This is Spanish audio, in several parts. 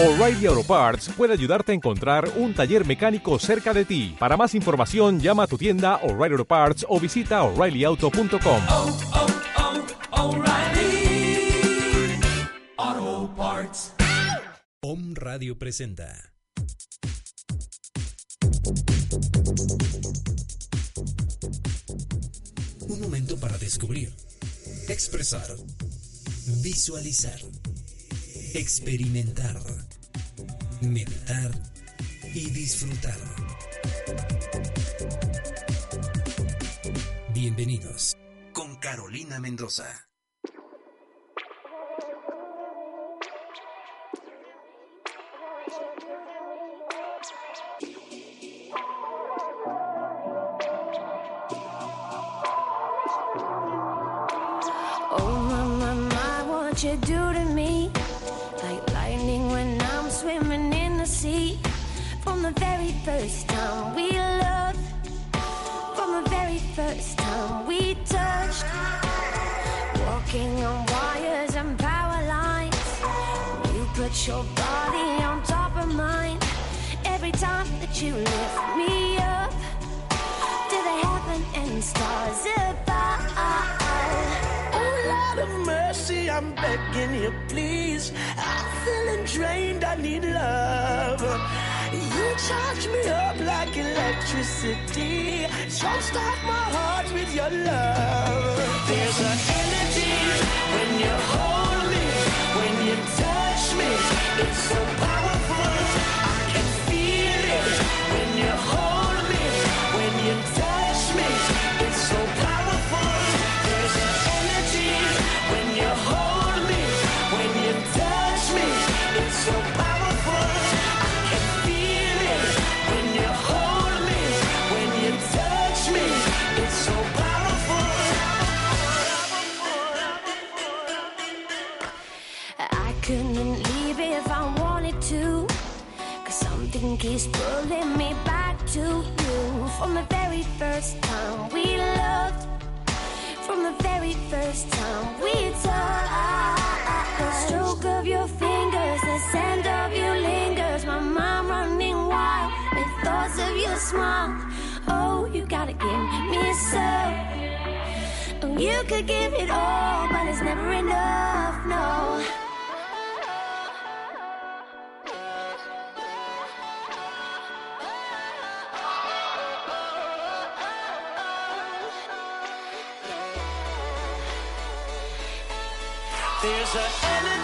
O'Reilly Auto Parts puede ayudarte a encontrar un taller mecánico cerca de ti. Para más información, llama a tu tienda O'Reilly Auto Parts o visita oreillyauto.com. oh, oh, O'Reilly Auto Parts. Om Radio presenta. Un momento para descubrir, expresar, visualizar, experimentar, meditar y disfrutar. Bienvenidos con Carolina Mendoza. Your body on top of mine Every time that you lift me up To the heaven and stars above Oh, Lord of mercy, I'm begging you, please. I'm feeling drained, I need love. You charge me up like electricity. Jumpstart my heart with your love. There's an to you. From the very first time we loved. From the very first time we touched. The stroke of your fingers, the scent of you lingers. My mind running wild with thoughts of your smile. Oh, you gotta give me some. Oh, you could give it all, but it's never enough, no. There's an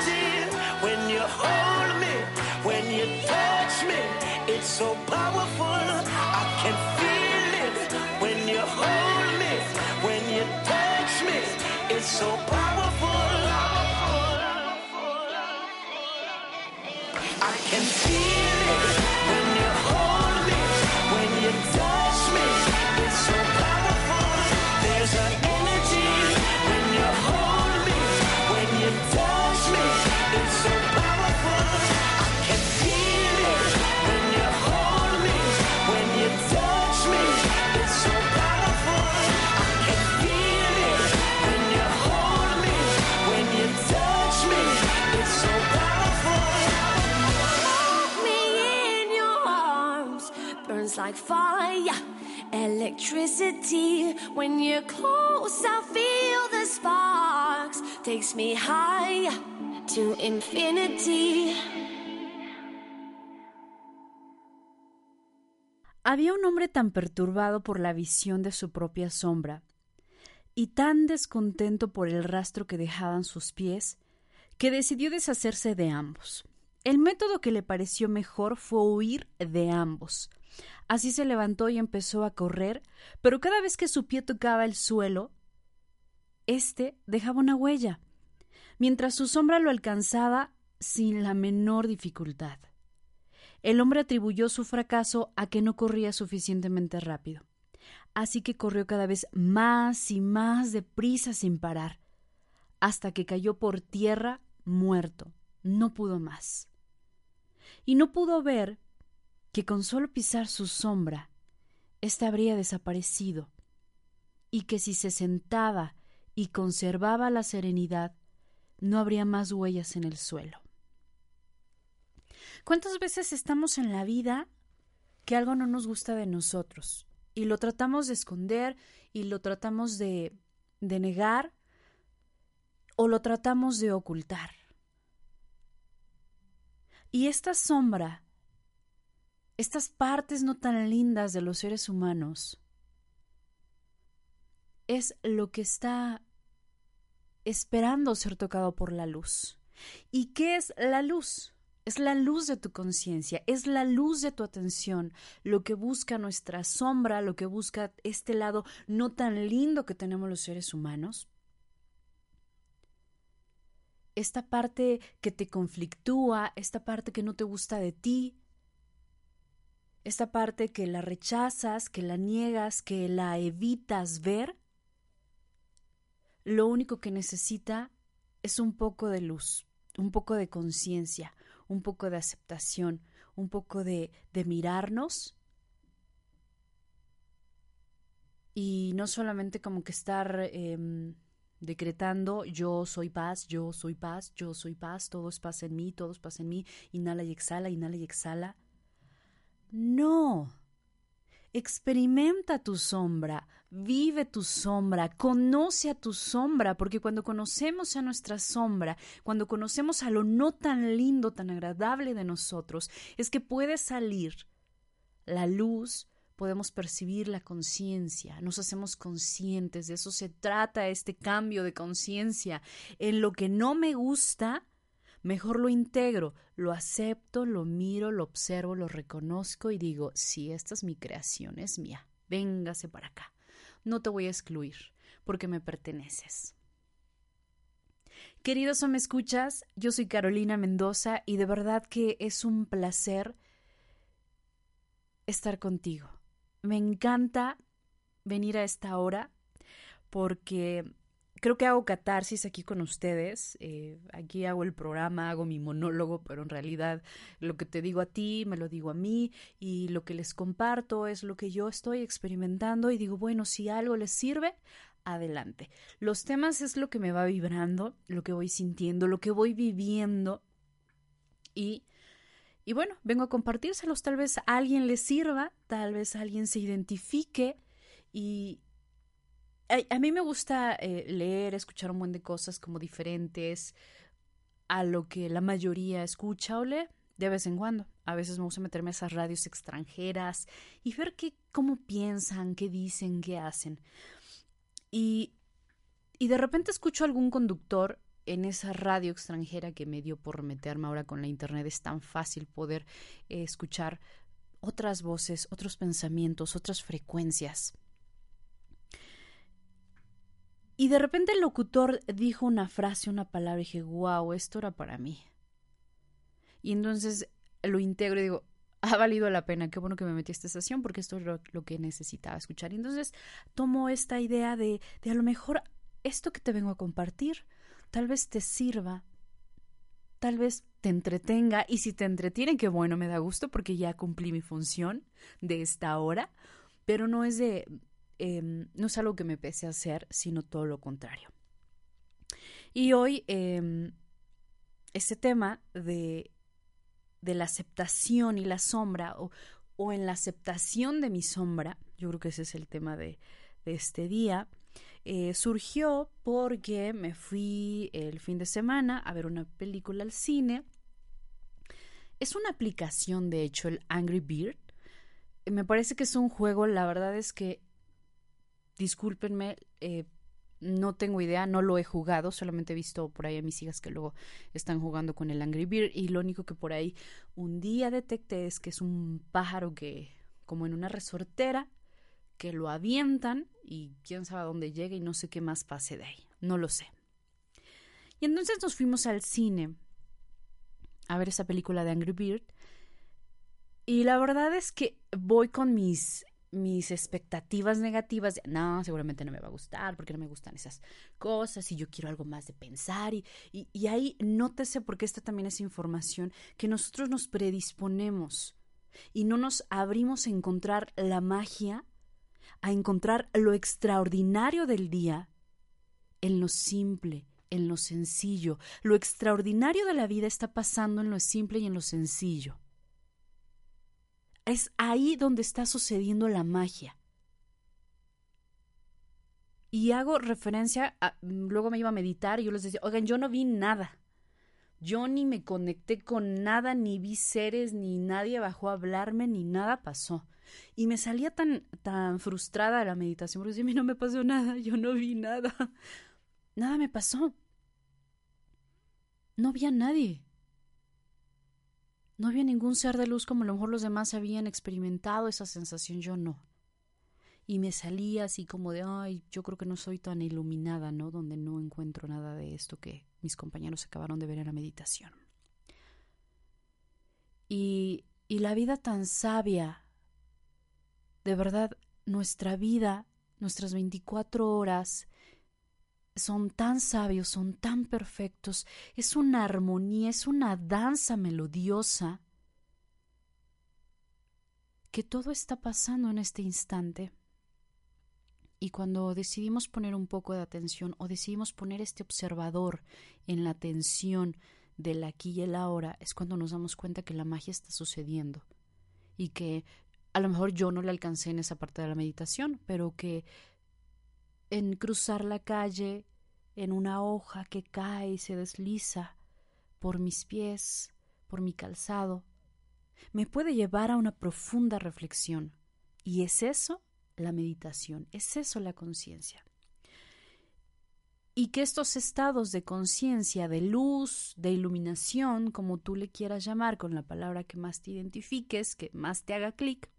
when close feel the sparks takes me higher to infinity Había un hombre tan perturbado por la visión de su propia sombra y tan descontento por el rastro que dejaban sus pies que decidió deshacerse de ambos. El método que le pareció mejor fue huir de ambos. Así se levantó y empezó a correr, pero cada vez que su pie tocaba el suelo, éste dejaba una huella, mientras su sombra lo alcanzaba sin la menor dificultad. El hombre atribuyó su fracaso a que no corría suficientemente rápido. Así que corrió cada vez más y más deprisa sin parar, hasta que cayó por tierra muerto. No pudo más. Y no pudo ver que con solo pisar su sombra, ésta habría desaparecido, y que si se sentaba y conservaba la serenidad, no habría más huellas en el suelo. ¿Cuántas veces estamos en la vida que algo no nos gusta de nosotros y lo tratamos de esconder y lo tratamos de, de negar o lo tratamos de ocultar? Y esta sombra, estas partes no tan lindas de los seres humanos, es lo que está esperando ser tocado por la luz. ¿Y qué es la luz? Es la luz de tu conciencia, es la luz de tu atención, lo que busca nuestra sombra, lo que busca este lado no tan lindo que tenemos los seres humanos. Esta parte que te conflictúa, esta parte que no te gusta de ti, esta parte que la rechazas, que la niegas, que la evitas ver, lo único que necesita es un poco de luz, un poco de conciencia, un poco de aceptación, un poco de, de mirarnos y no solamente como que estar em, decretando yo soy paz, yo soy paz, yo soy paz, todo es paz en mí, todo es paz en mí, inhala y exhala, inhala y exhala. No. Experimenta tu sombra, vive tu sombra, conoce a tu sombra, porque cuando conocemos a nuestra sombra, cuando conocemos a lo no tan lindo, tan agradable de nosotros, es que puede salir la luz, podemos percibir la conciencia, nos hacemos conscientes, de eso se trata este cambio de conciencia. En lo que no me gusta, Mejor lo integro, lo acepto, lo miro, lo observo, lo reconozco y digo, sí, esta es mi creación, es mía. Véngase para acá. No te voy a excluir, porque me perteneces. Queridos o me escuchas, yo soy Carolina Mendoza y de verdad que es un placer estar contigo. Me encanta venir a esta hora porque creo que hago catarsis aquí con ustedes. Eh, aquí hago el programa, hago mi monólogo, pero en realidad lo que te digo a ti, me lo digo a mí y lo que les comparto es lo que yo estoy experimentando y digo, bueno, si algo les sirve, adelante. Los temas es lo que me va vibrando, lo que voy sintiendo, lo que voy viviendo y... Y bueno, vengo a compartírselos, tal vez a alguien les sirva, tal vez alguien se identifique y, a, mí me gusta eh, leer, escuchar un montón de cosas como diferentes a lo que la mayoría escucha o lee de vez en cuando. A veces me gusta meterme a esas radios extranjeras y ver qué, cómo piensan, qué dicen, qué hacen. Y, y de repente escucho algún conductor en esa radio extranjera que me dio por meterme ahora con la internet. Es tan fácil poder eh, escuchar otras voces, otros pensamientos, otras frecuencias. Y de repente el locutor dijo una frase, una palabra, y dije, wow, esto era para mí. Y entonces lo integro y digo, ha valido la pena, qué bueno que me metí a esta estación porque esto es lo, que necesitaba escuchar. Y entonces tomo esta idea de, de a lo mejor esto que te vengo a compartir tal vez te sirva, tal vez te entretenga y si te entretiene, qué bueno, me da gusto porque ya cumplí mi función de esta hora, pero no es de Em, no es algo que me pese a hacer, sino todo lo contrario. Y hoy eh, este tema de, de, la aceptación y la sombra, o, o, en la aceptación de mi sombra, yo creo que ese es el tema de, de este día, eh, surgió porque me fui el fin de semana a ver una película al cine. Es una aplicación, de hecho, el Angry Bird. Me parece que es un juego, la verdad es que discúlpenme, eh, no tengo idea, no lo he jugado, solamente he visto por ahí a mis hijas que luego están jugando con el Angry Bird y lo único que por ahí un día detecté es que es un pájaro que, como en una resortera, que lo avientan y quién sabe a dónde llega y no sé qué más pase de ahí, no lo sé. Y entonces nos fuimos al cine a ver esa película de Angry Bird y la verdad es que voy con mis mis expectativas negativas, no, seguramente no me va a gustar porque no me gustan esas cosas y yo quiero algo más de pensar y, y, y ahí nótese porque esta también es información que nosotros nos predisponemos y no nos abrimos a encontrar la magia, a encontrar lo extraordinario del día en lo simple, en lo sencillo. Lo extraordinario de la vida está pasando en lo simple y en lo sencillo. Es ahí donde está sucediendo la magia. Y hago referencia, a, luego me iba a meditar y yo les decía, oigan, yo no vi nada. Yo ni me conecté con nada, ni vi seres, ni nadie bajó a hablarme, ni nada pasó. Y me salía tan, tan frustrada la meditación, porque a mí no me pasó nada, yo no vi nada. Nada me pasó. No vi a nadie. No había ningún ser de luz como a lo mejor los demás habían experimentado esa sensación, yo no. Y me salía así como de, ay, yo creo que no soy tan iluminada, ¿no? Donde no encuentro nada de esto que mis compañeros acabaron de ver en la meditación. Y, y la vida tan sabia, de verdad, nuestra vida, nuestras 24 horas, son tan sabios, son tan perfectos, es una armonía, es una danza melodiosa, que todo está pasando en este instante. Y cuando decidimos poner un poco de atención o decidimos poner este observador en la atención del aquí y el ahora, es cuando nos damos cuenta que la magia está sucediendo y que a lo mejor yo no le alcancé en esa parte de la meditación, pero que en cruzar la calle, en una hoja que cae y se desliza por mis pies, por mi calzado, me puede llevar a una profunda reflexión. Y es eso la meditación, es eso la conciencia. Y que estos estados de conciencia, de luz, de iluminación, como tú le quieras llamar, con la palabra que más te identifiques, que más te haga clic,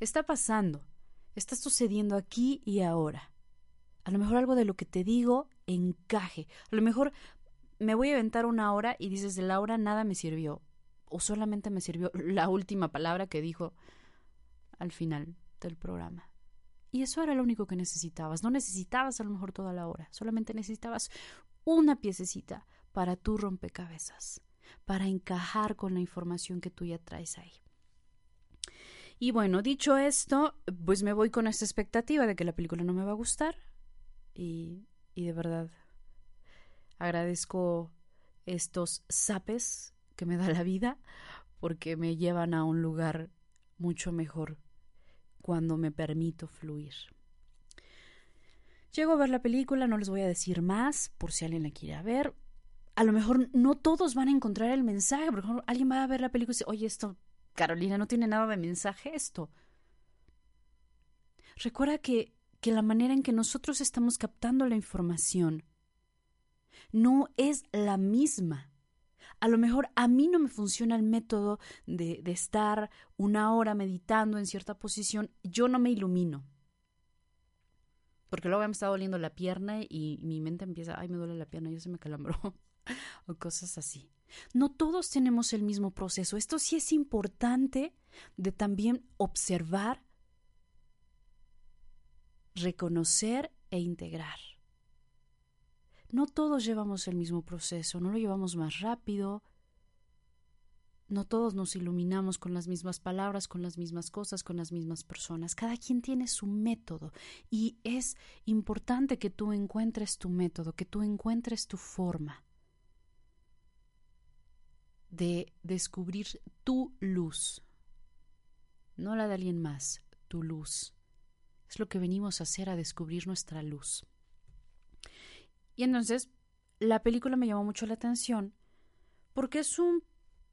está pasando, está sucediendo aquí y ahora. A lo mejor algo de lo que te digo encaje. A lo mejor me voy a aventar una hora y dices de la hora nada me sirvió. O solamente me sirvió la última palabra que dijo al final del programa. Y eso era lo único que necesitabas. No necesitabas a lo mejor toda la hora. Solamente necesitabas una piececita para tu rompecabezas. Para encajar con la información que tú ya traes ahí. Y bueno, dicho esto, pues me voy con esta expectativa de que la película no me va a gustar. Y, y de verdad agradezco estos zapes que me da la vida porque me llevan a un lugar mucho mejor cuando me permito fluir. Llego a ver la película, no les voy a decir más por si alguien la quiere ver. A lo mejor no todos van a encontrar el mensaje, por ejemplo, alguien va a ver la película y dice, oye, esto Carolina, no tiene nada de mensaje esto. Recuerda que, que la manera en que nosotros estamos captando la información no es la misma. A lo mejor a mí no me funciona el método de, de estar una hora meditando en cierta posición, yo no me ilumino. Porque luego me está doliendo la pierna y mi mente empieza, ay, me duele la pierna, ya se me calambró. o cosas así. No todos tenemos el mismo proceso. Esto sí es importante de también observar, reconocer e integrar. No todos llevamos el mismo proceso, no lo llevamos más rápido, no todos nos iluminamos con las mismas palabras, con las mismas cosas, con las mismas personas. Cada quien tiene su método y es importante que tú encuentres tu método, que tú encuentres tu forma de descubrir tu luz, no la de alguien más, tu luz. Es lo que venimos a hacer, a descubrir nuestra luz. Y entonces, la película me llamó mucho la atención porque es un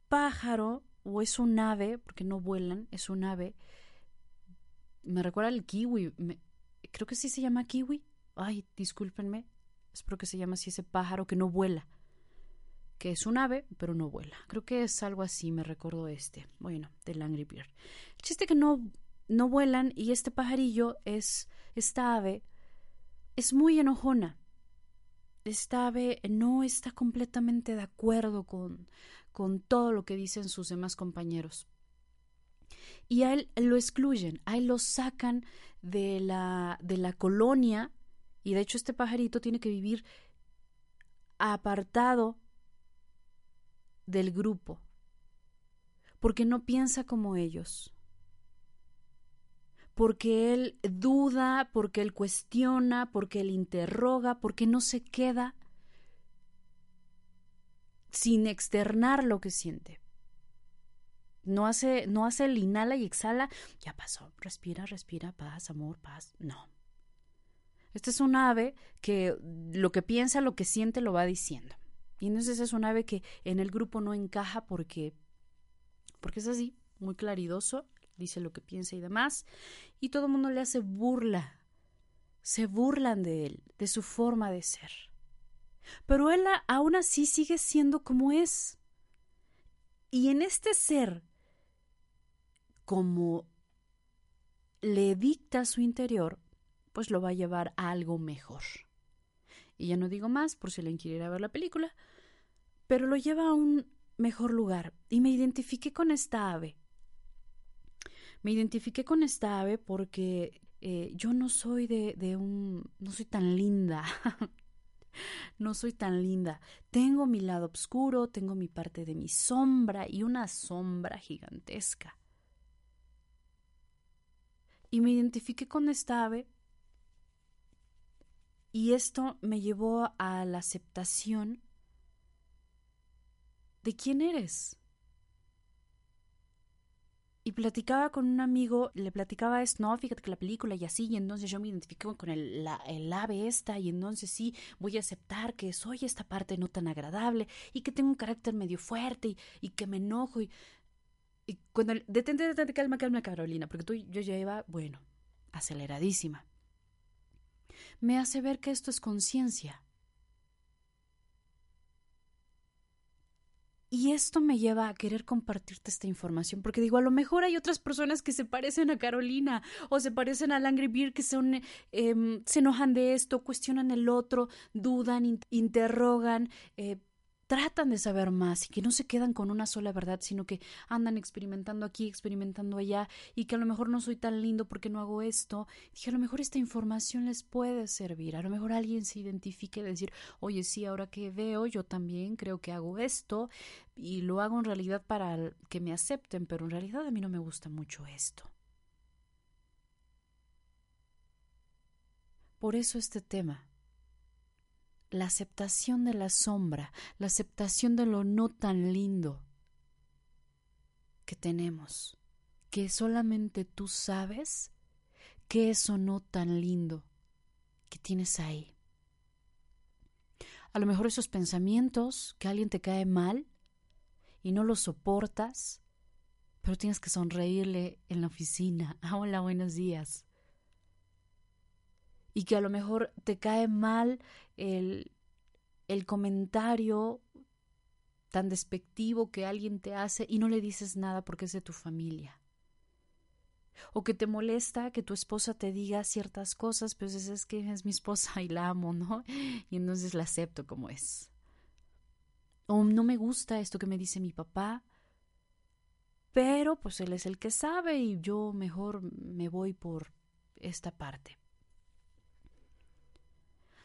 pájaro o es un ave, porque no vuelan, es un ave. Me recuerda al kiwi, creo que sí se llama kiwi. Ay, discúlpenme, espero que se llama así ese pájaro que no vuela que es un ave, pero no vuela. Creo que es algo así, me recuerdo este. Bueno, del Angry Bird. El chiste que no, no vuelan y este pajarillo es, esta ave, es muy enojona. Esta ave no está completamente de acuerdo con, con todo lo que dicen sus demás compañeros. Y a él lo excluyen, a él lo sacan de la, de la colonia y de hecho este pajarito tiene que vivir apartado del grupo, porque no piensa como ellos, porque él duda, porque él cuestiona, porque él interroga, porque no se queda sin externar lo que siente. No hace, no hace el inhala y exhala, ya pasó, respira, respira, paz, amor, paz. No. Este es un ave que lo que piensa, lo que siente, lo va diciendo. Y entonces es un ave que en el grupo no encaja porque, porque es así, muy claridoso, dice lo que piensa y demás, y todo el mundo le hace burla. Se burlan de él, de su forma de ser. Pero él aún así sigue siendo como es. Y en este ser, como le dicta su interior, pues lo va a llevar a algo mejor. Y ya no digo más por si alguien quiere ir a ver la película, pero lo lleva a un mejor lugar. Y me identifiqué con esta ave. Me identifiqué con esta ave porque eh, yo no soy de, de un... no soy tan linda. no soy tan linda. Tengo mi lado oscuro, tengo mi parte de mi sombra y una sombra gigantesca. Y me identifiqué con esta ave y esto me llevó a la aceptación de quién eres. Y platicaba con un amigo, le platicaba esto, no, fíjate que la película y así, y entonces yo me identifico con el, la, el ave esta, y entonces sí, voy a aceptar que soy esta parte no tan agradable, y que tengo un carácter medio fuerte, y, que me enojo, y, y cuando, detente, detente, calma, calma, Carolina, porque tú, yo ya iba, bueno, aceleradísima. Me hace ver que esto es conciencia. Y esto me lleva a querer compartirte esta información, porque digo, a lo mejor hay otras personas que se parecen a Carolina o se parecen a Langry Beer que eh, se enojan de esto, cuestionan el otro, dudan, interrogan, eh, tratan de saber más y que no se quedan con una sola verdad, sino que andan experimentando aquí, experimentando allá y que a lo mejor no soy tan lindo porque no hago esto. Dije, a lo mejor esta información les puede servir, a lo mejor alguien se identifique y decir, oye, sí, ahora que veo, yo también creo que hago esto y lo hago en realidad para que me acepten, pero en realidad a mí no me gusta mucho esto. Por eso este tema la aceptación de la sombra, la aceptación de lo no tan lindo que tenemos, que solamente tú sabes que eso no tan lindo que tienes ahí. A lo mejor esos pensamientos que alguien te cae mal y no los soportas, pero tienes que sonreírle en la oficina. Hola, buenos días y que a lo mejor te cae mal el, el comentario tan despectivo que alguien te hace y no le dices nada porque es de tu familia. O que te molesta que tu esposa te diga ciertas cosas, pues es que es mi esposa y la amo, ¿no? Y entonces la acepto como es. O no me gusta esto que me dice mi papá, pero pues él es el que sabe y yo mejor me voy por esta parte.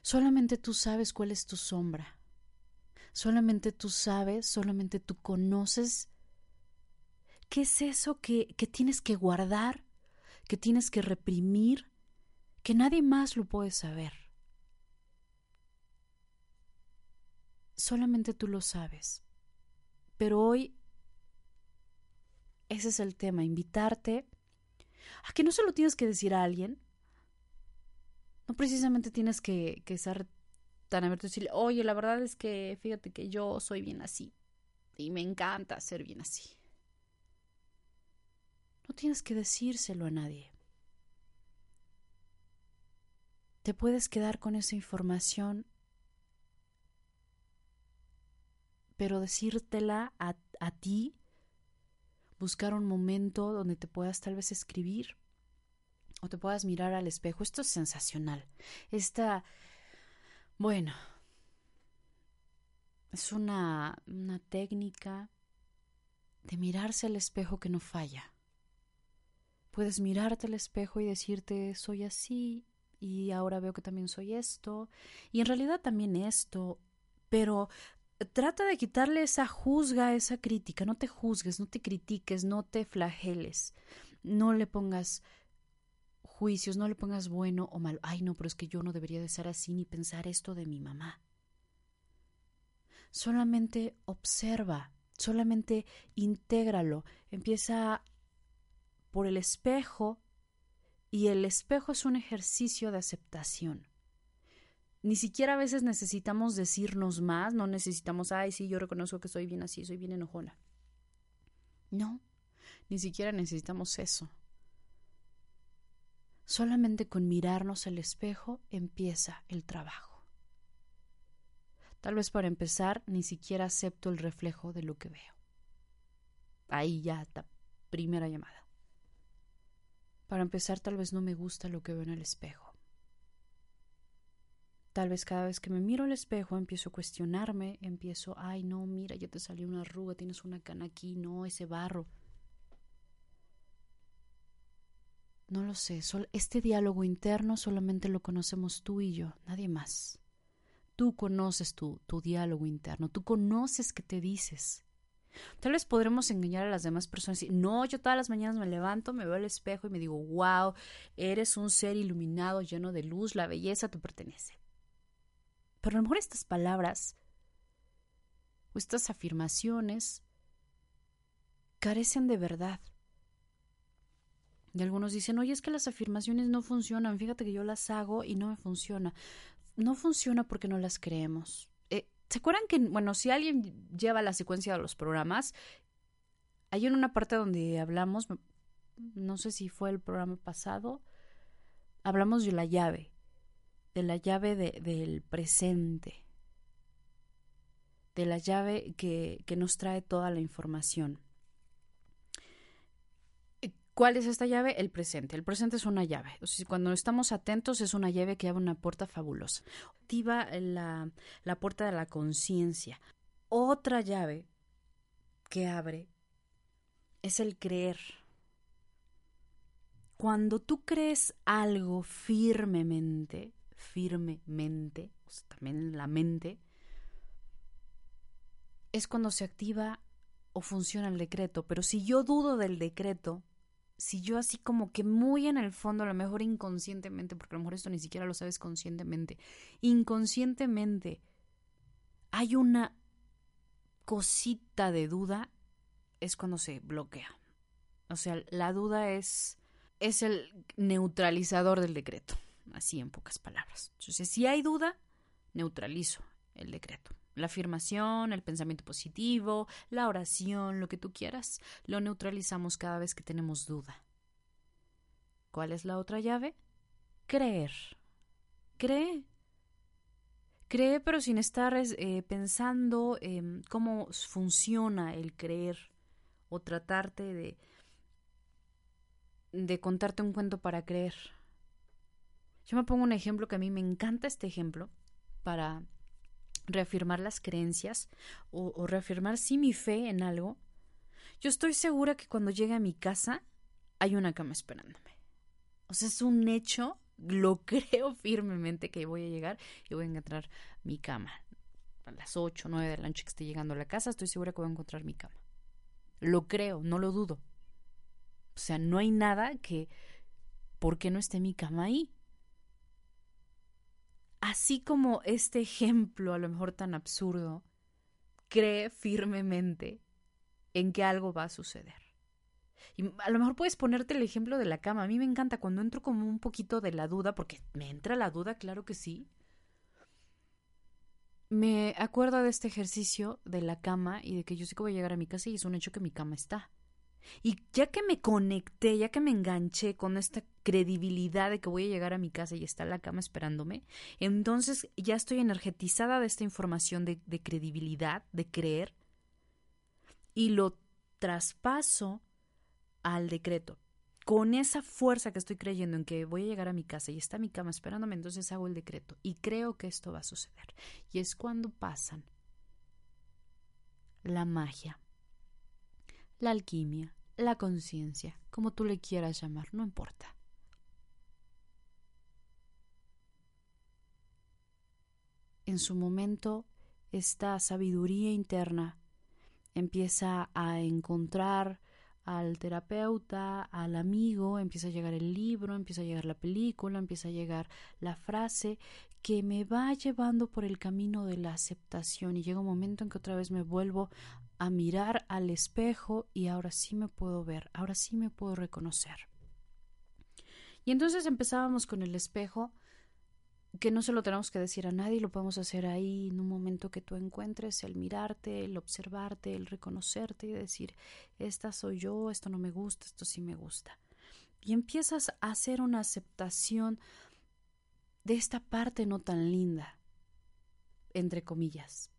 Solamente tú sabes cuál es tu sombra. Solamente tú sabes, solamente tú conoces qué es eso que, que tienes que guardar, que tienes que reprimir, que nadie más lo puede saber. Solamente tú lo sabes. Pero hoy ese es el tema, invitarte a que no se lo tienes que decir a alguien, no precisamente tienes que, que ser tan abierto y decirle, oye, la verdad es que fíjate que yo soy bien así y me encanta ser bien así. No tienes que decírselo a nadie. Te puedes quedar con esa información, pero decírtela a, a ti, buscar un momento donde te puedas tal vez escribir o te puedas mirar al espejo. Esto es sensacional. Esta, bueno, es una, una técnica de mirarse al espejo que no falla. Puedes mirarte al espejo y decirte soy así y ahora veo que también soy esto y en realidad también esto, pero trata de quitarle esa juzga, esa crítica, no te juzgues, no te critiques, no te flageles, no le pongas juicios, no le pongas bueno o malo. Ay, no, pero es que yo no debería de ser así ni pensar esto de mi mamá. Solamente observa, solamente intégralo. Empieza por el espejo y el espejo es un ejercicio de aceptación. Ni siquiera a veces necesitamos decirnos más, no necesitamos, ay, sí, yo reconozco que soy bien así, soy bien enojona. No, ni siquiera necesitamos eso. Solamente con mirarnos al espejo empieza el trabajo. Tal vez para empezar ni siquiera acepto el reflejo de lo que veo. Ahí ya está, primera llamada. Para empezar tal vez no me gusta lo que veo en el espejo. Tal vez cada vez que me miro al espejo empiezo a cuestionarme, empiezo, ay no, mira, ya te salió una arruga, tienes una cana aquí, no, ese barro. No lo sé, este diálogo interno solamente lo conocemos tú y yo, nadie más. Tú conoces tu, tu diálogo interno, tú conoces qué te dices. Tal vez podremos engañar a las demás personas y no, yo todas las mañanas me levanto, me veo al espejo y me digo, wow, eres un ser iluminado, lleno de luz, la belleza te pertenece. Pero a lo mejor estas palabras o estas afirmaciones carecen de verdad. Y algunos dicen, oye, es que las afirmaciones no funcionan, fíjate que yo las hago y no me funciona. No funciona porque no las creemos. Eh, ¿Se acuerdan que, bueno, si alguien lleva la secuencia de los programas, hay en una parte donde hablamos, no sé si fue el programa pasado, hablamos de la llave, de la llave del presente, de la llave que, que nos trae toda la información. ¿Cuál es esta llave? El presente. El presente es una llave. O sea, cuando estamos atentos es una llave que abre una puerta fabulosa. Activa la, la puerta de la conciencia. Otra llave que abre es el creer. Cuando tú crees algo firmemente, firmemente, o sea, también la mente, es cuando se activa o funciona el decreto. Pero si yo dudo del decreto, si yo así como que muy en el fondo, a lo mejor inconscientemente, porque a lo mejor esto ni siquiera lo sabes conscientemente, inconscientemente hay una cosita de duda, es cuando se bloquea. O sea, la duda es, es el neutralizador del decreto, así en pocas palabras. Entonces, si hay duda, neutralizo el decreto. La afirmación, el pensamiento positivo, la oración, lo que tú quieras, lo neutralizamos cada vez que tenemos duda. ¿Cuál es la otra llave? Creer. Cree. Cree pero sin estar eh, pensando en cómo funciona el creer o tratarte de, de contarte un cuento para creer. Yo me pongo un ejemplo que a mí me encanta este ejemplo para reafirmar las creencias o, reafirmar sí mi fe en algo, yo estoy segura que cuando llegue a mi casa hay una cama esperándome. O sea, es un hecho, lo creo firmemente que voy a llegar y voy a encontrar mi cama. A las 8, 9 de la noche que esté llegando a la casa, estoy segura que voy a encontrar mi cama. Lo creo, no lo dudo. O sea, no hay nada que... ¿Por qué no esté mi cama ahí? Así como este ejemplo, a lo mejor tan absurdo, cree firmemente en que algo va a suceder. Y a lo mejor puedes ponerte el ejemplo de la cama. A mí me encanta cuando entro como un poquito de la duda, porque me entra la duda, claro que sí. Me acuerdo de este ejercicio de la cama y de que yo sé que voy a llegar a mi casa y es un hecho que mi cama está. Y ya que me conecté, ya que me enganché con esta credibilidad de que voy a llegar a mi casa y está la cama esperándome, entonces ya estoy energetizada de esta información de, de credibilidad, de creer, y lo traspaso al decreto. Con esa fuerza que estoy creyendo en que voy a llegar a mi casa y está mi cama esperándome, entonces hago el decreto y creo que esto va a suceder. Y es cuando pasan la magia la alquimia, la conciencia, como tú le quieras llamar, no importa. En su momento, esta sabiduría interna empieza a encontrar al terapeuta, al amigo, empieza a llegar el libro, empieza a llegar la película, empieza a llegar la frase que me va llevando por el camino de la aceptación y llega un momento en que otra vez me vuelvo a mirar al espejo y ahora sí me puedo ver, ahora sí me puedo reconocer. Y entonces empezábamos con el espejo que no se lo tenemos que decir a nadie, lo podemos hacer ahí en un momento que tú encuentres, el mirarte, el observarte, el reconocerte y decir, esta soy yo, esto no me gusta, esto sí me gusta. Y empiezas a hacer una aceptación de esta parte no tan linda, entre comillas.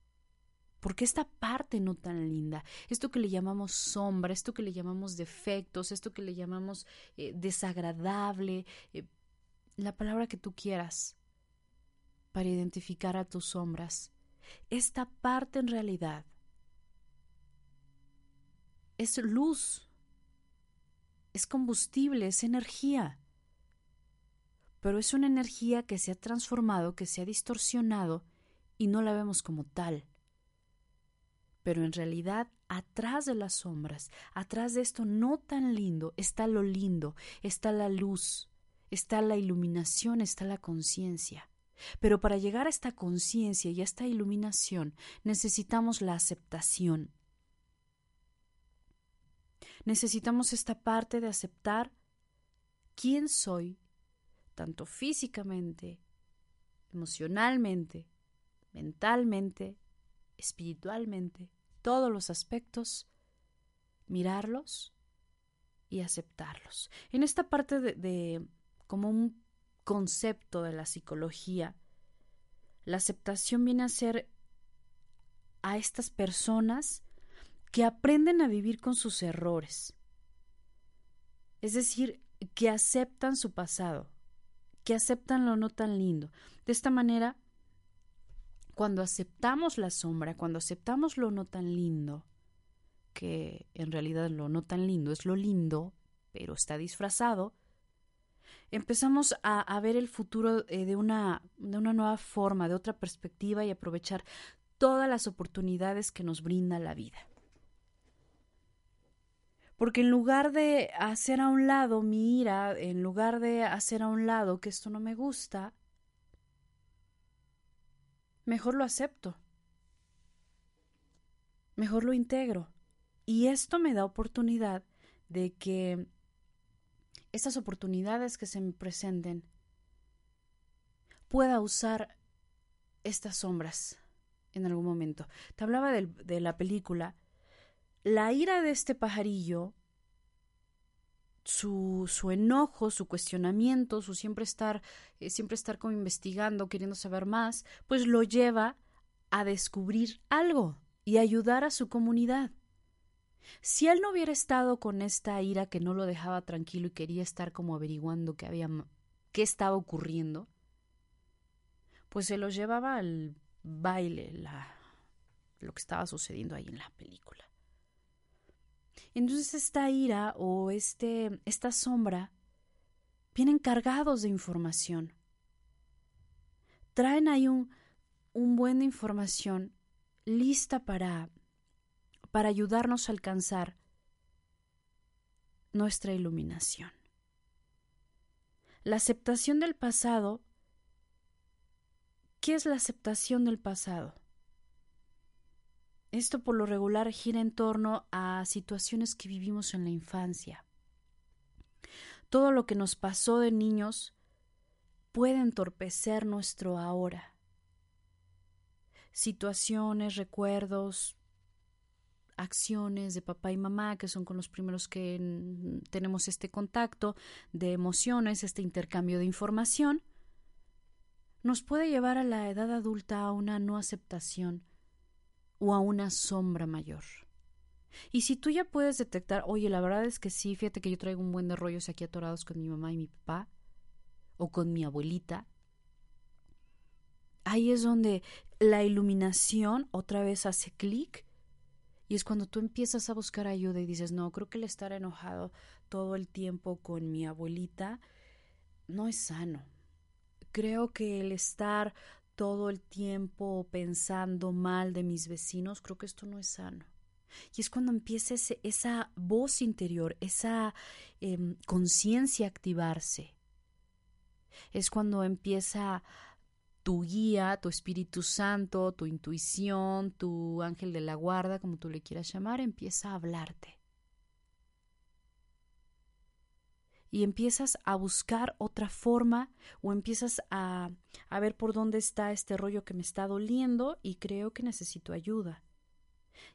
Porque esta parte no tan linda, esto que le llamamos sombra, esto que le llamamos defectos, esto que le llamamos eh, desagradable, eh, la palabra que tú quieras, para identificar a tus sombras. Esta parte en realidad es luz, es combustible, es energía. Pero es una energía que se ha transformado, que se ha distorsionado y no la vemos como tal. Pero en realidad, atrás de las sombras, atrás de esto no tan lindo, está lo lindo, está la luz, está la iluminación, está la conciencia. Pero para llegar a esta conciencia y a esta iluminación necesitamos la aceptación. Necesitamos esta parte de aceptar quién soy, tanto físicamente, emocionalmente, mentalmente, espiritualmente, todos los aspectos, mirarlos y aceptarlos. En esta parte de, de como un concepto de la psicología, la aceptación viene a ser a estas personas que aprenden a vivir con sus errores. Es decir, que aceptan su pasado, que aceptan lo no tan lindo. De esta manera, cuando aceptamos la sombra, cuando aceptamos lo no tan lindo, que en realidad lo no tan lindo es lo lindo, pero está disfrazado, empezamos a, ver el futuro eh, de, una, de una nueva forma, de otra perspectiva y aprovechar todas las oportunidades que nos brinda la vida. Porque en lugar de hacer a un lado mi ira, en lugar de hacer a un lado que esto no me gusta, mejor lo acepto. Mejor lo integro. Y esto me da oportunidad de que esas oportunidades que se me presenten, pueda usar estas sombras en algún momento. Te hablaba de, la película. La ira de este pajarillo, su, su enojo, su cuestionamiento, su siempre estar, eh, siempre estar como investigando, queriendo saber más, pues lo lleva a descubrir algo y ayudar a su comunidad. Si él no hubiera estado con esta ira que no lo dejaba tranquilo y quería estar como averiguando qué había qué estaba ocurriendo, pues se lo llevaba al baile, la, lo que estaba sucediendo ahí en la película. Entonces esta ira o este, esta sombra vienen cargados de información. Traen ahí un, un buen de información lista para para ayudarnos a alcanzar nuestra iluminación. La aceptación del pasado. ¿Qué es la aceptación del pasado? Esto por lo regular gira en torno a situaciones que vivimos en la infancia. Todo lo que nos pasó de niños puede entorpecer nuestro ahora. Situaciones, recuerdos, acciones de papá y mamá, que son con los primeros que tenemos este contacto de emociones, este intercambio de información, nos puede llevar a la edad adulta a una no aceptación o a una sombra mayor. Y si tú ya puedes detectar, oye, la verdad es que sí, fíjate que yo traigo un buen de rollos aquí atorados con mi mamá y mi papá, o con mi abuelita, ahí es donde la iluminación otra vez hace clic y es cuando tú empiezas a buscar ayuda y dices, no, creo que el estar enojado todo el tiempo con mi abuelita no es sano. Creo que el estar todo el tiempo pensando mal de mis vecinos, creo que esto no es sano. Y es cuando empieza esa voz interior, esa em, conciencia a activarse. Es cuando empieza tu guía, tu Espíritu Santo, tu intuición, tu ángel de la guarda, como tú le quieras llamar, empieza a hablarte. Y empiezas a buscar otra forma o empiezas a, a ver por dónde está este rollo que me está doliendo y creo que necesito ayuda.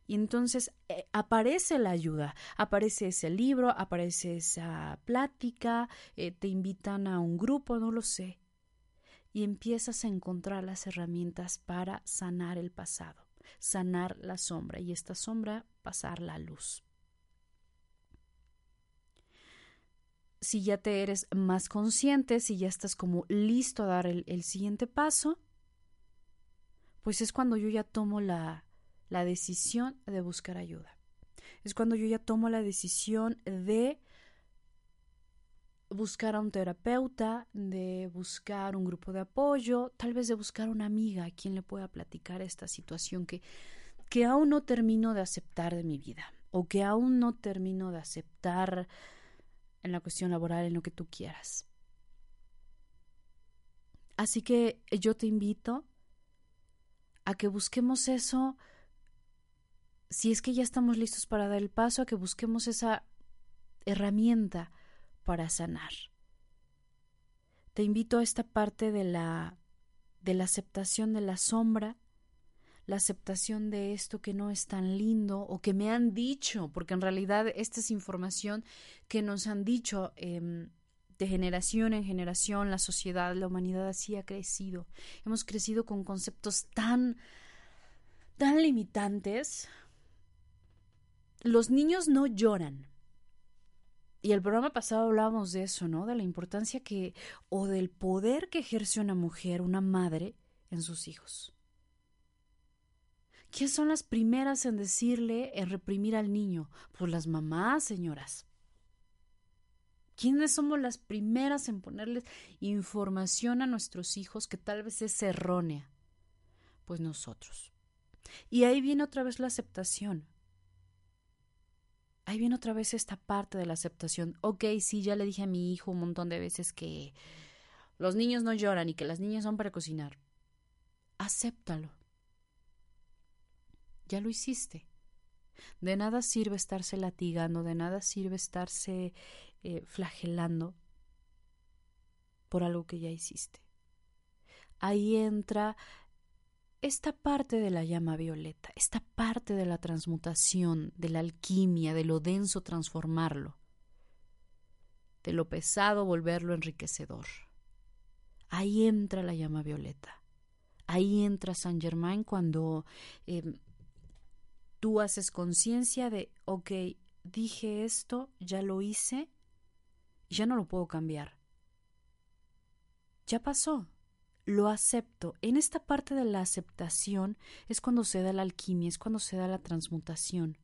Y entonces eh, aparece la ayuda, aparece ese libro, aparece esa plática, eh, te invitan a un grupo, no lo sé y empiezas a encontrar las herramientas para sanar el pasado, sanar la sombra y esta sombra pasar la luz. Si ya te eres más consciente, si ya estás como listo a dar el, el siguiente paso, pues es cuando yo ya tomo la, la decisión de buscar ayuda. Es cuando yo ya tomo la decisión de buscar a un terapeuta, de buscar un grupo de apoyo, tal vez de buscar una amiga a quien le pueda platicar esta situación que, que aún no termino de aceptar de mi vida o que aún no termino de aceptar en la cuestión laboral, en lo que tú quieras. Así que yo te invito a que busquemos eso, si es que ya estamos listos para dar el paso, a que busquemos esa herramienta para sanar. Te invito a esta parte de la de la aceptación de la sombra, la aceptación de esto que no es tan lindo o que me han dicho, porque en realidad esta es información que nos han dicho em, de generación en generación, la sociedad, la humanidad así ha crecido. Hemos crecido con conceptos tan, tan limitantes. Los niños no lloran. Y el programa pasado hablábamos de eso, ¿no? De la importancia que, o del poder que ejerce una mujer, una madre, en sus hijos. ¿Quiénes son las primeras en decirle, en reprimir al niño? Pues las mamás, señoras. ¿Quiénes somos las primeras en ponerles información a nuestros hijos que tal vez es errónea? Pues nosotros. Y ahí viene otra vez la aceptación ahí viene otra vez esta parte de la aceptación. Ok, sí, ya le dije a mi hijo un montón de veces que los niños no lloran y que las niñas son para cocinar. Acéptalo. Ya lo hiciste. De nada sirve estarse latigando, de nada sirve estarse eh, flagelando por algo que ya hiciste. Ahí entra esta parte de la llama violeta, esta parte de la transmutación, de la alquimia, de lo denso transformarlo, de lo pesado volverlo enriquecedor. Ahí entra la llama violeta. Ahí entra Saint Germain cuando em, tú haces conciencia de, ok, dije esto, ya lo hice, ya no lo puedo cambiar. Ya pasó, lo acepto. En esta parte de la aceptación es cuando se da la alquimia, es cuando se da la transmutación.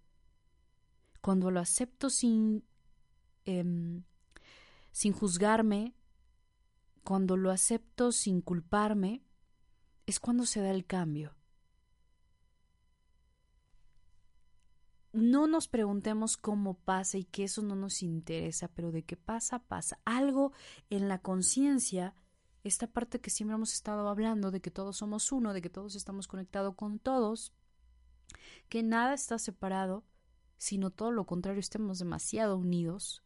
Cuando lo acepto sin, em, sin juzgarme, cuando lo acepto sin culparme, es cuando se da el cambio. No nos preguntemos cómo pasa y que eso no nos interesa, pero de qué pasa, pasa. Algo en la conciencia esta parte que siempre hemos estado hablando de que todos somos uno, de que todos estamos conectados con todos, que nada está separado, sino todo lo contrario, estemos demasiado unidos.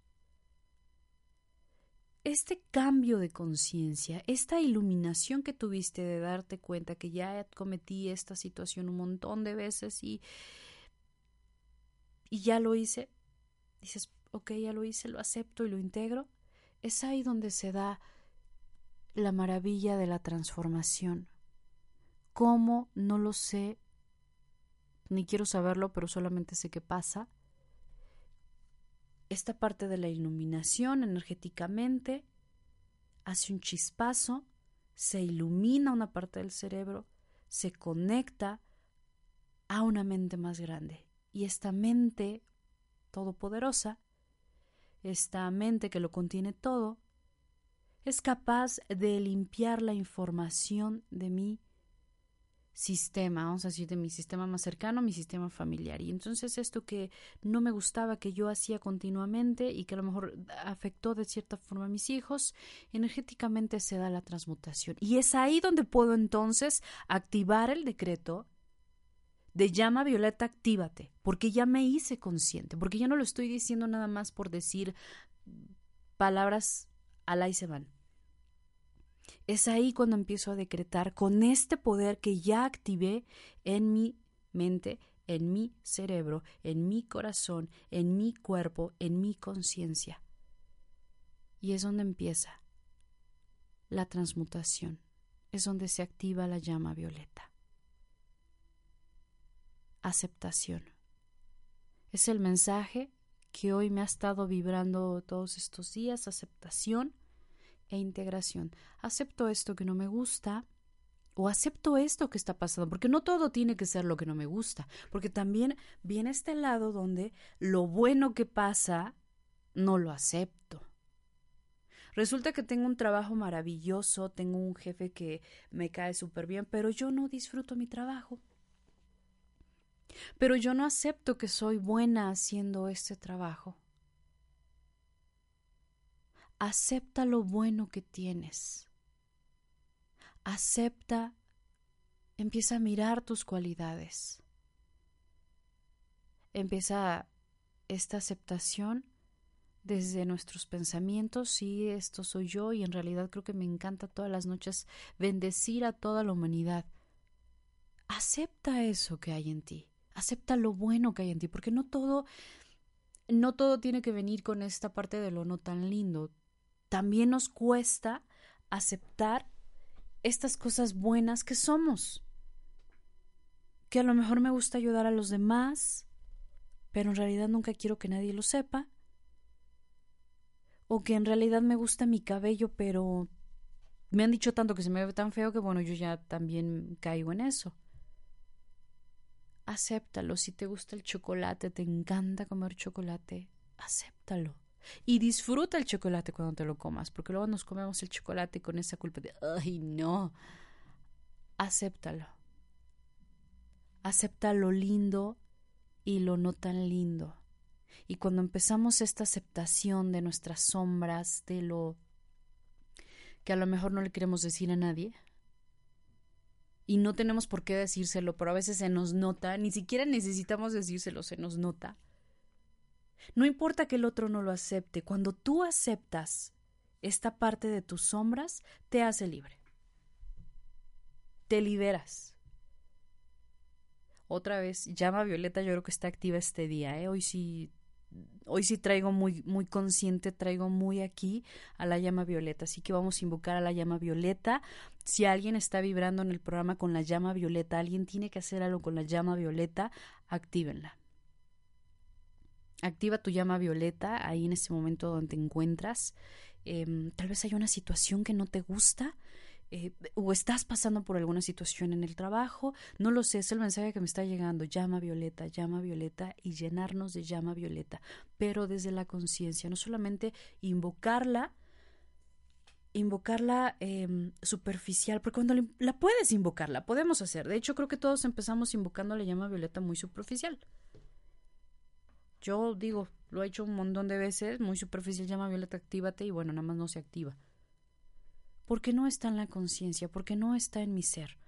Este cambio de conciencia, esta iluminación que tuviste de darte cuenta que ya cometí esta situación un montón de veces y, y ya lo hice, dices, ok, ya lo hice, lo acepto y lo integro, es ahí donde se da la maravilla de la transformación. ¿Cómo? No lo sé, ni quiero saberlo, pero solamente sé que pasa. Esta parte de la iluminación energéticamente hace un chispazo, se ilumina una parte del cerebro, se conecta a una mente más grande. Y esta mente todopoderosa, esta mente que lo contiene todo, es capaz de limpiar la información de mí sistema, vamos a decir, de mi sistema más cercano, mi sistema familiar. Y entonces esto que no me gustaba, que yo hacía continuamente y que a lo mejor afectó de cierta forma a mis hijos, energéticamente se da la transmutación. Y es ahí donde puedo entonces activar el decreto de llama violeta, actívate, porque ya me hice consciente, porque ya no lo estoy diciendo nada más por decir palabras al y se van es ahí cuando empiezo a decretar con este poder que ya activé en mi mente, en mi cerebro, en mi corazón, en mi cuerpo, en mi conciencia. Y es donde empieza la transmutación, es donde se activa la llama violeta. Aceptación. Es el mensaje que hoy me ha estado vibrando todos estos días, aceptación e integración. Acepto esto que no me gusta o acepto esto que está pasando, porque no todo tiene que ser lo que no me gusta, porque también viene este lado donde lo bueno que pasa no lo acepto. Resulta que tengo un trabajo maravilloso, tengo un jefe que me cae súper bien, pero yo no disfruto mi trabajo. Pero yo no acepto que soy buena haciendo este trabajo. Acepta lo bueno que tienes. Acepta, empieza a mirar tus cualidades. Empieza esta aceptación desde nuestros pensamientos, sí, esto soy yo y en realidad creo que me encanta todas las noches bendecir a toda la humanidad. Acepta eso que hay en ti, acepta lo bueno que hay en ti, porque no todo, no todo tiene que venir con esta parte de lo no tan lindo también nos cuesta aceptar estas cosas buenas que somos. Que a lo mejor me gusta ayudar a los demás, pero en realidad nunca quiero que nadie lo sepa. O que en realidad me gusta mi cabello, pero me han dicho tanto que se me ve tan feo que bueno, yo ya también caigo en eso. Acéptalo. Si te gusta el chocolate, te encanta comer chocolate, acéptalo. Y disfruta el chocolate cuando te lo comas, porque luego nos comemos el chocolate con esa culpa de, ay, no. Acéptalo. Acepta lo lindo y lo no tan lindo. Y cuando empezamos esta aceptación de nuestras sombras, de lo que a lo mejor no le queremos decir a nadie, y no tenemos por qué decírselo, pero a veces se nos nota, ni siquiera necesitamos decírselo, se nos nota no importa que el otro no lo acepte, cuando tú aceptas esta parte de tus sombras, te hace libre. Te liberas. Otra vez, llama Violeta, yo creo que está activa este día, ¿eh? Hoy sí hoy sí traigo muy, muy consciente, traigo muy aquí a la llama violeta. Así que vamos a invocar a la llama violeta. Si alguien está vibrando en el programa con la llama violeta, alguien tiene que hacer algo con la llama violeta, actívenla. Activa tu llama violeta ahí en ese momento donde te encuentras. Em, tal vez hay una situación que no te gusta eh, o estás pasando por alguna situación en el trabajo. No lo sé, es el mensaje que me está llegando. Llama violeta, llama violeta y llenarnos de llama violeta, pero desde la conciencia, no solamente invocarla invocarla em, superficial, porque cuando la puedes invocar, la podemos hacer. De hecho, creo que todos empezamos invocando la llama violeta muy superficial. Yo digo, lo he hecho un montón de veces, muy superficial, llama Violeta, actívate y bueno, nada más no se activa. Porque no está en la conciencia, porque no está en mi ser.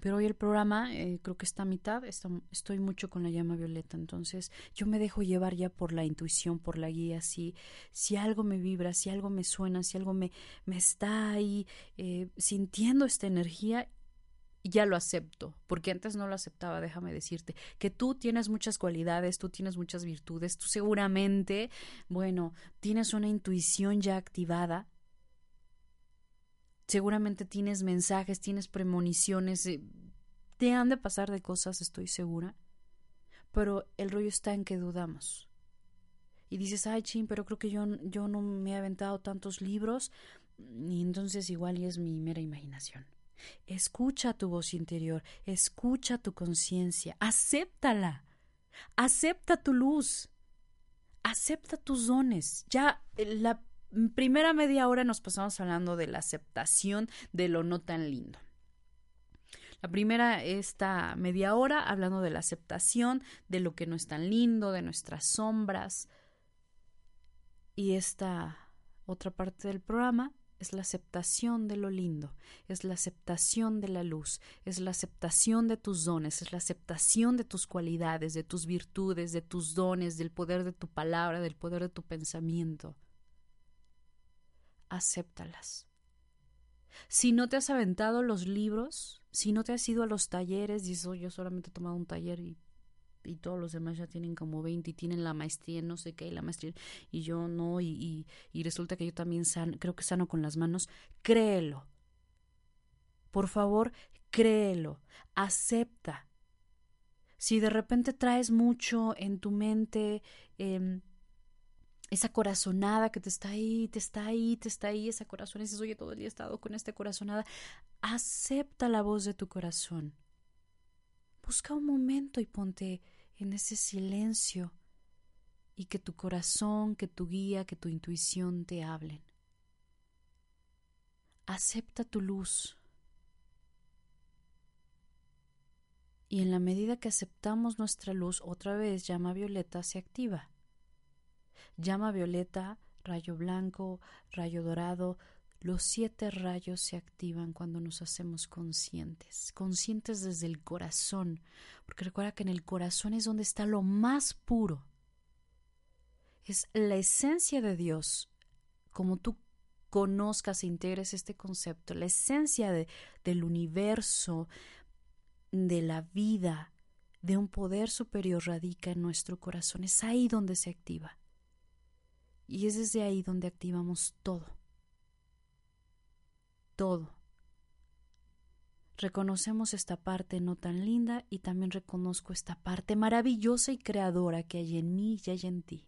Pero hoy el programa eh, creo que está a mitad, estoy mucho con la llama violeta, entonces yo me dejo llevar ya por la intuición, por la guía, si, algo me vibra, si algo me suena, si algo me, me está ahí eh, sintiendo esta energía, ya lo acepto, porque antes no lo aceptaba, déjame decirte, que tú tienes muchas cualidades, tú tienes muchas virtudes, tú seguramente, bueno, tienes una intuición ya activada, seguramente tienes mensajes, tienes premoniciones, eh, te han de pasar de cosas, estoy segura, pero el rollo está en que dudamos. Y dices, ay, chin, pero creo que yo, yo no me he aventado tantos libros, y entonces igual es mi mera imaginación. Escucha tu voz interior, escucha tu conciencia, acéptala, acepta tu luz, acepta tus dones. Ya eh, la primera media hora nos pasamos hablando de la aceptación de lo no tan lindo. La primera, esta media hora, hablando de la aceptación, de lo que no es tan lindo, de nuestras sombras. Y esta otra parte del programa es la aceptación de lo lindo, es la aceptación de la luz, es la aceptación de tus dones, es la aceptación de tus cualidades, de tus virtudes, de tus dones, del poder de tu palabra, del poder de tu pensamiento. Acéptalas. Si no te has aventado los libros, si no te has ido a los talleres, dices, oh, yo solamente he tomado un taller y y todos los demás ya tienen como 20 y tienen la maestría no sé qué, y la maestría, y yo no, y, y, resulta que yo también creo que sano con las manos, créelo. Por favor, créelo, acepta. Si de repente traes mucho en tu mente, eh, esa corazonada que te está ahí, te está ahí, te está ahí, esa corazón, dices, oye, todo el día he estado con esta corazonada, acepta la voz de tu corazón. Busca un momento y ponte en ese silencio y que tu corazón, que tu guía, que tu intuición te hablen. Acepta tu luz. Y en la medida que aceptamos nuestra luz, otra vez llama violeta se activa. Llama violeta, rayo blanco, rayo dorado, los siete rayos se activan cuando nos hacemos conscientes, conscientes desde el corazón, porque recuerda que en el corazón es donde está lo más puro. Es la esencia de Dios, como tú conozcas e integres este concepto, la esencia de, del universo, de la vida, de un poder superior radica en nuestro corazón. Es ahí donde se activa. Y es desde ahí donde activamos todo todo. Reconocemos esta parte no tan linda y también reconozco esta parte maravillosa y creadora que hay en mí y hay en ti.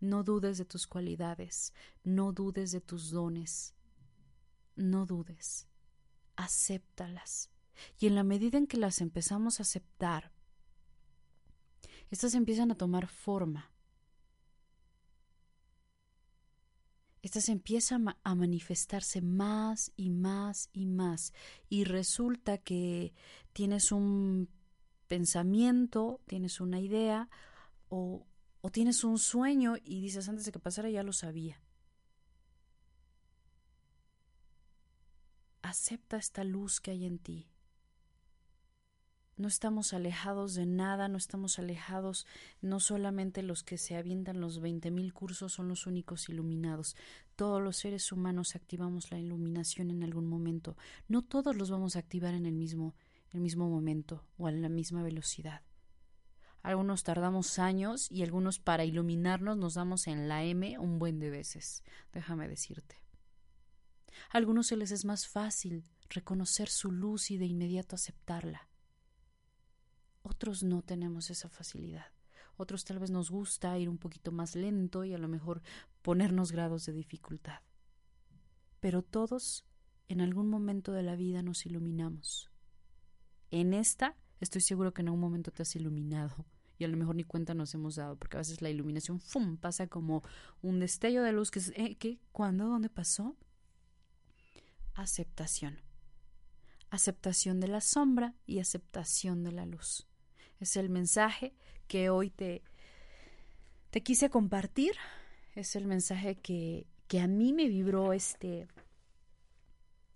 No dudes de tus cualidades, no dudes de tus dones, no dudes, acéptalas. Y en la medida en que las empezamos a aceptar, estas empiezan a tomar forma estas empiezan a manifestarse más y más y más y resulta que tienes un pensamiento, tienes una idea o, o tienes un sueño y dices antes de que pasara ya lo sabía. Acepta esta luz que hay en ti. No estamos alejados de nada, no estamos alejados, no solamente los que se avientan los veinte mil cursos son los únicos iluminados. Todos los seres humanos activamos la iluminación en algún momento. No todos los vamos a activar en el mismo, el mismo momento o a la misma velocidad. Algunos tardamos años y algunos para iluminarnos nos damos en la M un buen de veces, déjame decirte. A algunos se les es más fácil reconocer su luz y de inmediato aceptarla. Otros no tenemos esa facilidad. Otros tal vez nos gusta ir un poquito más lento y a lo mejor ponernos grados de dificultad. Pero todos en algún momento de la vida nos iluminamos. En esta estoy seguro que en algún momento te has iluminado y a lo mejor ni cuenta nos hemos dado, porque a veces la iluminación ¡fum! pasa como un destello de luz que es, ¿eh? ¿qué? ¿Cuándo? ¿Dónde pasó? Aceptación. Aceptación de la sombra y aceptación de la luz. Es el mensaje que hoy te, te quise compartir. Es el mensaje que, que a mí me vibró este,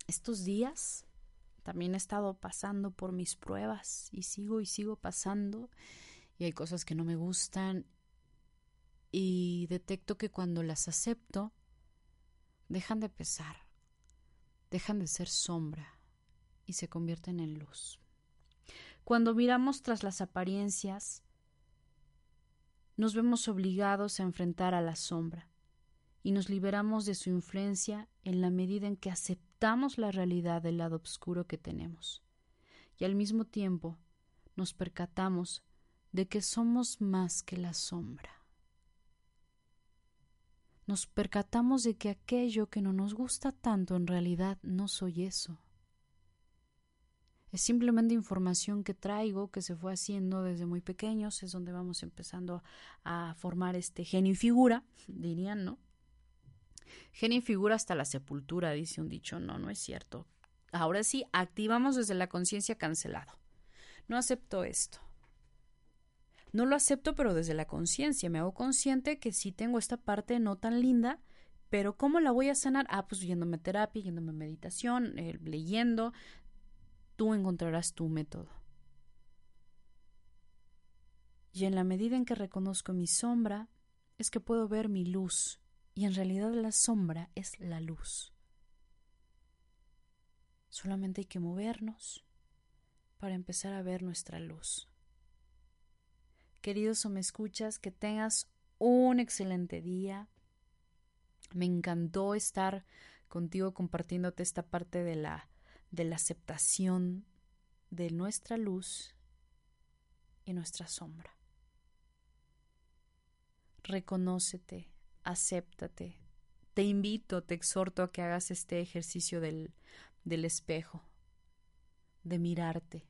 estos días. También he estado pasando por mis pruebas y sigo y sigo pasando. Y hay cosas que no me gustan. Y detecto que cuando las acepto, dejan de pesar, dejan de ser sombra y se convierten en luz. Cuando miramos tras las apariencias, nos vemos obligados a enfrentar a la sombra y nos liberamos de su influencia en la medida en que aceptamos la realidad del lado oscuro que tenemos. Y al mismo tiempo nos percatamos de que somos más que la sombra. Nos percatamos de que aquello que no nos gusta tanto en realidad no soy eso es simplemente información que traigo, que se fue haciendo desde muy pequeños, es donde vamos empezando a formar este genio y figura, dirían, ¿no? Genio y figura hasta la sepultura, dice un dicho, no, no es cierto. ahora sí, activamos desde la conciencia cancelado. No acepto esto. No lo acepto, pero desde la conciencia. Me hago consciente que sí tengo esta parte no tan linda, pero ¿cómo la voy a sanar? Ah, pues yéndome a terapia, yéndome a meditación, eh, leyendo. Tú encontrarás tu método. Y en la medida en que reconozco mi sombra, es que puedo ver mi luz. Y en realidad la sombra es la luz. Solamente hay que movernos para empezar a ver nuestra luz. Queridos o me escuchas, que tengas un excelente día. Me encantó estar contigo compartiéndote esta parte de la, de la aceptación de nuestra luz y nuestra sombra. Reconócete, acéptate. Te invito, te exhorto a que hagas este ejercicio del, del espejo, de mirarte.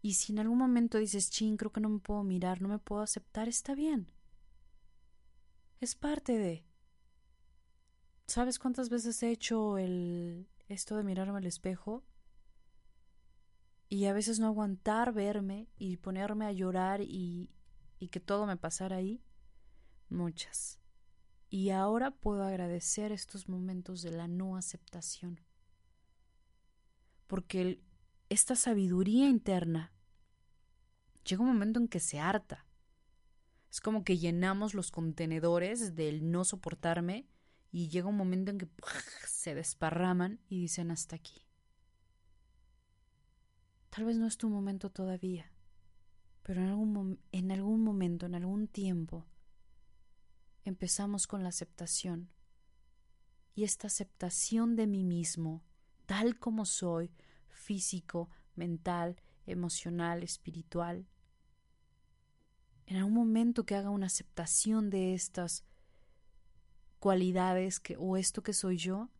Y si en algún momento dices, chin, creo que no me puedo mirar, no me puedo aceptar, está bien. Es parte de. ¿Sabes cuántas veces he hecho el esto de mirarme al espejo? Y a veces no aguantar verme y ponerme a llorar y, y que todo me pasara ahí. Muchas. Y ahora puedo agradecer estos momentos de la no aceptación porque esta sabiduría interna llega un momento en que se harta. Es como que llenamos los contenedores del no soportarme y llega un momento en que se desparraman y dicen hasta aquí. Tal vez no es tu momento todavía, pero en algún, en algún momento, en algún tiempo, empezamos con la aceptación. Y esta aceptación de mí mismo tal como soy, físico, mental, emocional, espiritual. En algún momento que haga una aceptación de estas cualidades que, o esto que soy yo,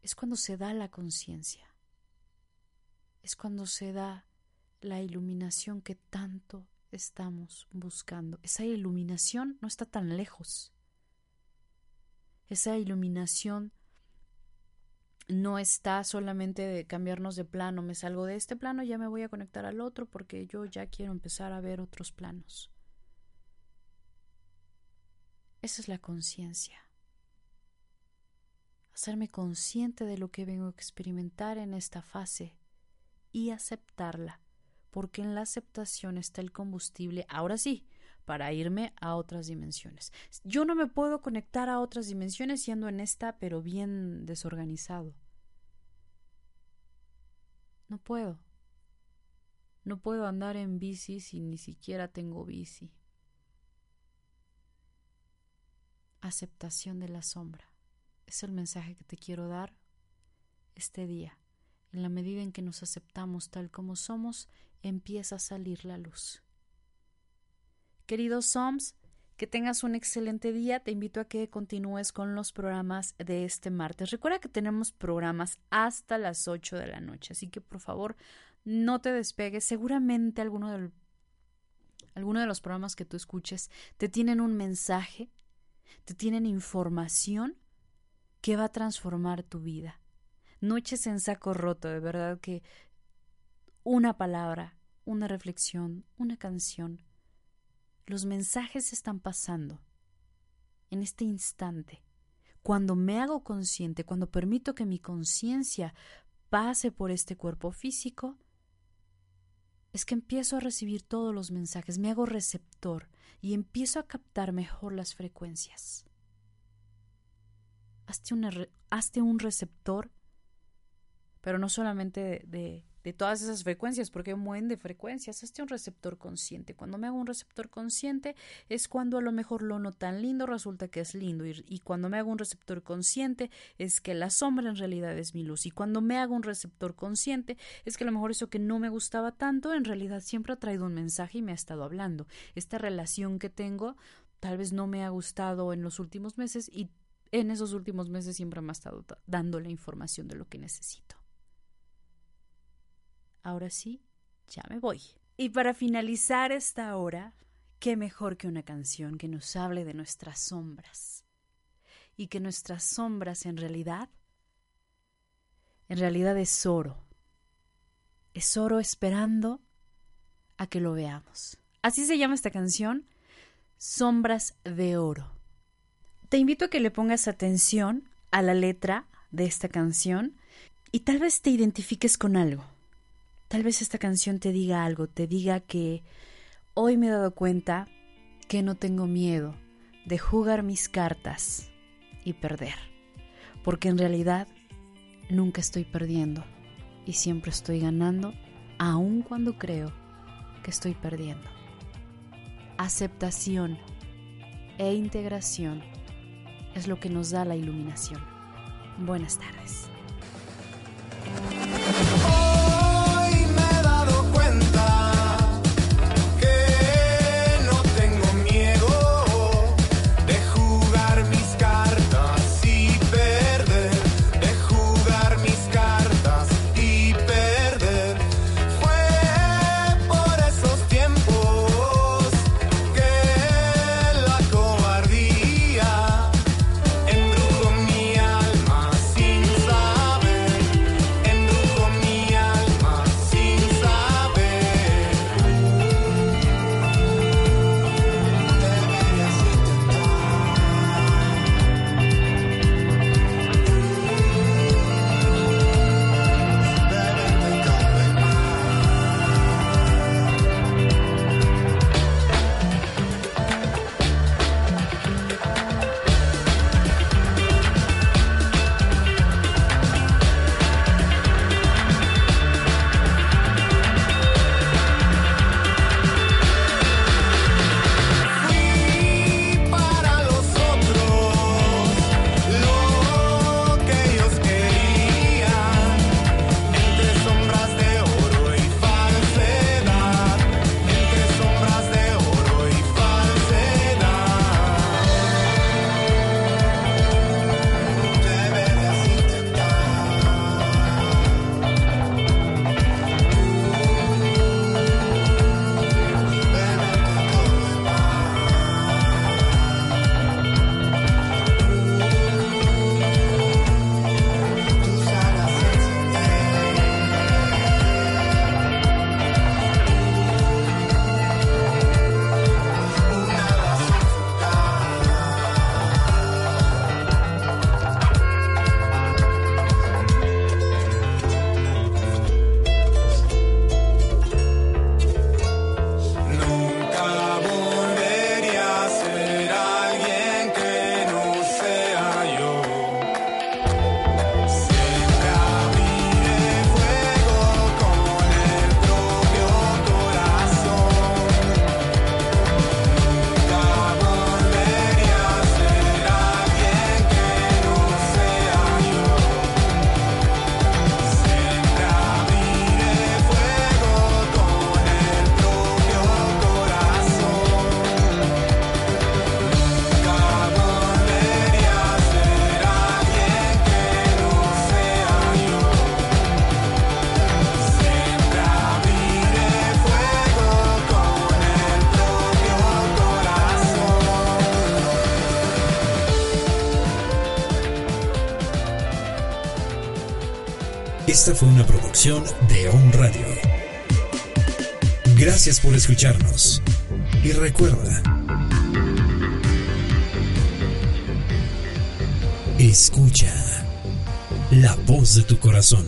es cuando se da la conciencia. Es cuando se da la iluminación que tanto estamos buscando. Esa iluminación no está tan lejos. Esa iluminación no está solamente de cambiarnos de plano, me salgo de este plano, ya me voy a conectar al otro porque yo ya quiero empezar a ver otros planos. Esa es la conciencia. Hacerme consciente de lo que vengo a experimentar en esta fase y aceptarla, porque en la aceptación está el combustible, ahora sí, para irme a otras dimensiones. Yo no me puedo conectar a otras dimensiones siendo en esta, pero bien desorganizado. No puedo. No puedo andar en bici si ni siquiera tengo bici. Aceptación de la sombra. Es el mensaje que te quiero dar este día. En la medida en que nos aceptamos tal como somos, empieza a salir la luz. Queridos Soms, que tengas un excelente día. Te invito a que continúes con los programas de este martes. Recuerda que tenemos programas hasta las 8 de la noche, así que por favor no te despegues. Seguramente alguno, alguno de los programas que tú escuches te tienen un mensaje, te tienen información que va a transformar tu vida. No eches en saco roto, de verdad que una palabra, una reflexión, una canción, los mensajes están pasando en este instante. Cuando me hago consciente, cuando permito que mi conciencia pase por este cuerpo físico, es que empiezo a recibir todos los mensajes, me hago receptor y empiezo a captar mejor las frecuencias. Hazte, un receptor, pero no solamente de, de todas esas frecuencias, porque mueven de frecuencias. Este es un receptor consciente. Cuando me hago un receptor consciente es cuando a lo mejor lo no tan lindo resulta que es lindo. Y, y, cuando me hago un receptor consciente es que la sombra en realidad es mi luz. Y cuando me hago un receptor consciente es que a lo mejor eso que no me gustaba tanto en realidad siempre ha traído un mensaje y me ha estado hablando. Esta relación que tengo tal vez no me ha gustado en los últimos meses y en esos últimos meses siempre me ha estado dando la información de lo que necesito. Ahora sí, ya me voy. Y para finalizar esta hora, qué mejor que una canción que nos hable de nuestras sombras. Y que nuestras sombras en realidad, en realidad es oro. Es oro esperando a que lo veamos. Así se llama esta canción, Sombras de Oro. Te invito a que le pongas atención a la letra de esta canción y tal vez te identifiques con algo. Tal vez esta canción te diga algo, te diga que hoy me he dado cuenta que no tengo miedo de jugar mis cartas y perder, porque en realidad nunca estoy perdiendo y siempre estoy ganando, aun cuando creo que estoy perdiendo. Aceptación e integración es lo que nos da la iluminación. Buenas tardes. Esta fue una producción de On Radio. Gracias por escucharnos. Y recuerda, escucha la voz de tu corazón.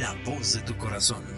La voz de tu corazón.